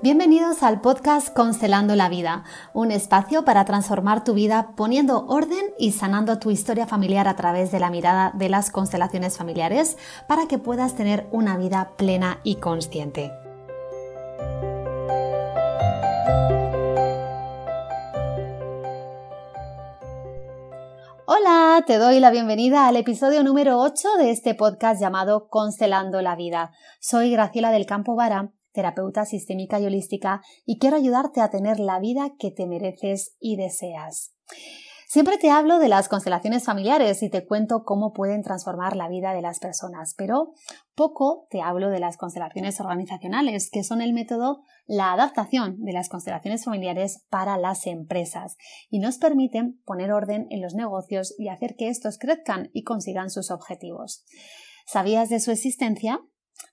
Bienvenidos al podcast Constelando la Vida, un espacio para transformar tu vida poniendo orden y sanando tu historia familiar a través de la mirada de las constelaciones familiares para que puedas tener una vida plena y consciente. Hola, te doy la bienvenida al episodio número 8 de este podcast llamado Constelando la Vida. Soy Graciela del Campo Vara terapeuta sistémica y holística, y quiero ayudarte a tener la vida que te mereces y deseas. Siempre te hablo de las constelaciones familiares y te cuento cómo pueden transformar la vida de las personas, pero poco te hablo de las constelaciones organizacionales, que son el método, la adaptación de las constelaciones familiares para las empresas y nos permiten poner orden en los negocios y hacer que estos crezcan y consigan sus objetivos. ¿Sabías de su existencia?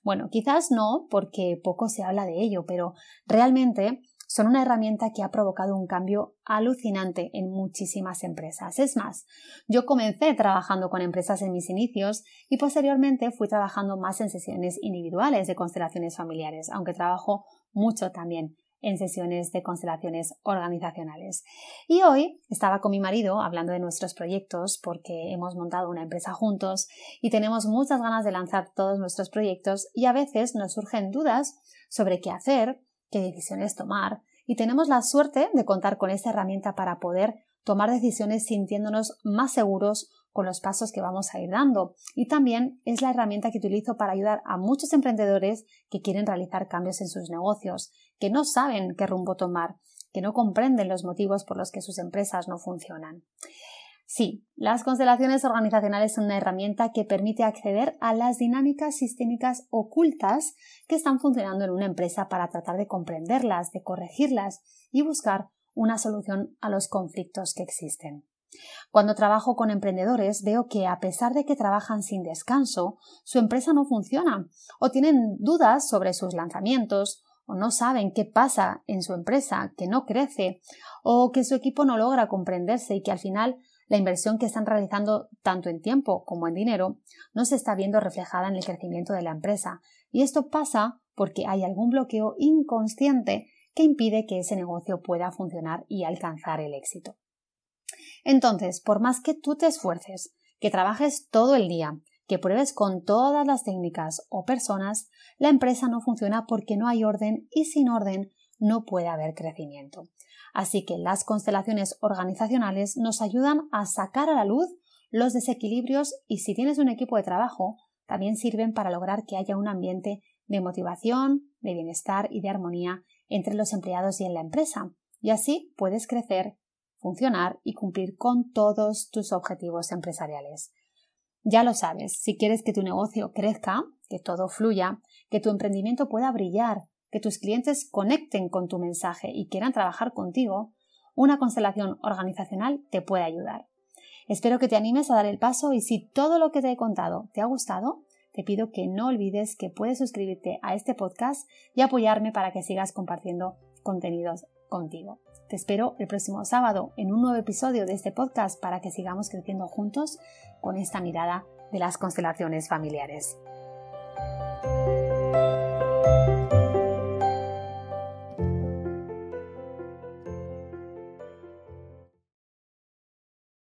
Bueno, quizás no, porque poco se habla de ello, pero realmente son una herramienta que ha provocado un cambio alucinante en muchísimas empresas. Es más, yo comencé trabajando con empresas en mis inicios y posteriormente fui trabajando más en sesiones individuales de constelaciones familiares, aunque trabajo mucho también en sesiones de constelaciones organizacionales. Y hoy estaba con mi marido hablando de nuestros proyectos porque hemos montado una empresa juntos y tenemos muchas ganas de lanzar todos nuestros proyectos y a veces nos surgen dudas sobre qué hacer, qué decisiones tomar y tenemos la suerte de contar con esta herramienta para poder tomar decisiones sintiéndonos más seguros con los pasos que vamos a ir dando. Y también es la herramienta que utilizo para ayudar a muchos emprendedores que quieren realizar cambios en sus negocios, que no saben qué rumbo tomar, que no comprenden los motivos por los que sus empresas no funcionan. Sí, las constelaciones organizacionales son una herramienta que permite acceder a las dinámicas sistémicas ocultas que están funcionando en una empresa para tratar de comprenderlas, de corregirlas y buscar una solución a los conflictos que existen. Cuando trabajo con emprendedores veo que a pesar de que trabajan sin descanso, su empresa no funciona o tienen dudas sobre sus lanzamientos o no saben qué pasa en su empresa, que no crece o que su equipo no logra comprenderse y que al final la inversión que están realizando tanto en tiempo como en dinero no se está viendo reflejada en el crecimiento de la empresa. Y esto pasa porque hay algún bloqueo inconsciente que impide que ese negocio pueda funcionar y alcanzar el éxito. Entonces, por más que tú te esfuerces, que trabajes todo el día, que pruebes con todas las técnicas o personas, la empresa no funciona porque no hay orden y sin orden no puede haber crecimiento. Así que las constelaciones organizacionales nos ayudan a sacar a la luz los desequilibrios y si tienes un equipo de trabajo, también sirven para lograr que haya un ambiente de motivación, de bienestar y de armonía entre los empleados y en la empresa. Y así puedes crecer funcionar y cumplir con todos tus objetivos empresariales. Ya lo sabes, si quieres que tu negocio crezca, que todo fluya, que tu emprendimiento pueda brillar, que tus clientes conecten con tu mensaje y quieran trabajar contigo, una constelación organizacional te puede ayudar. Espero que te animes a dar el paso y si todo lo que te he contado te ha gustado, te pido que no olvides que puedes suscribirte a este podcast y apoyarme para que sigas compartiendo contenidos contigo. Te espero el próximo sábado en un nuevo episodio de este podcast para que sigamos creciendo juntos con esta mirada de las constelaciones familiares.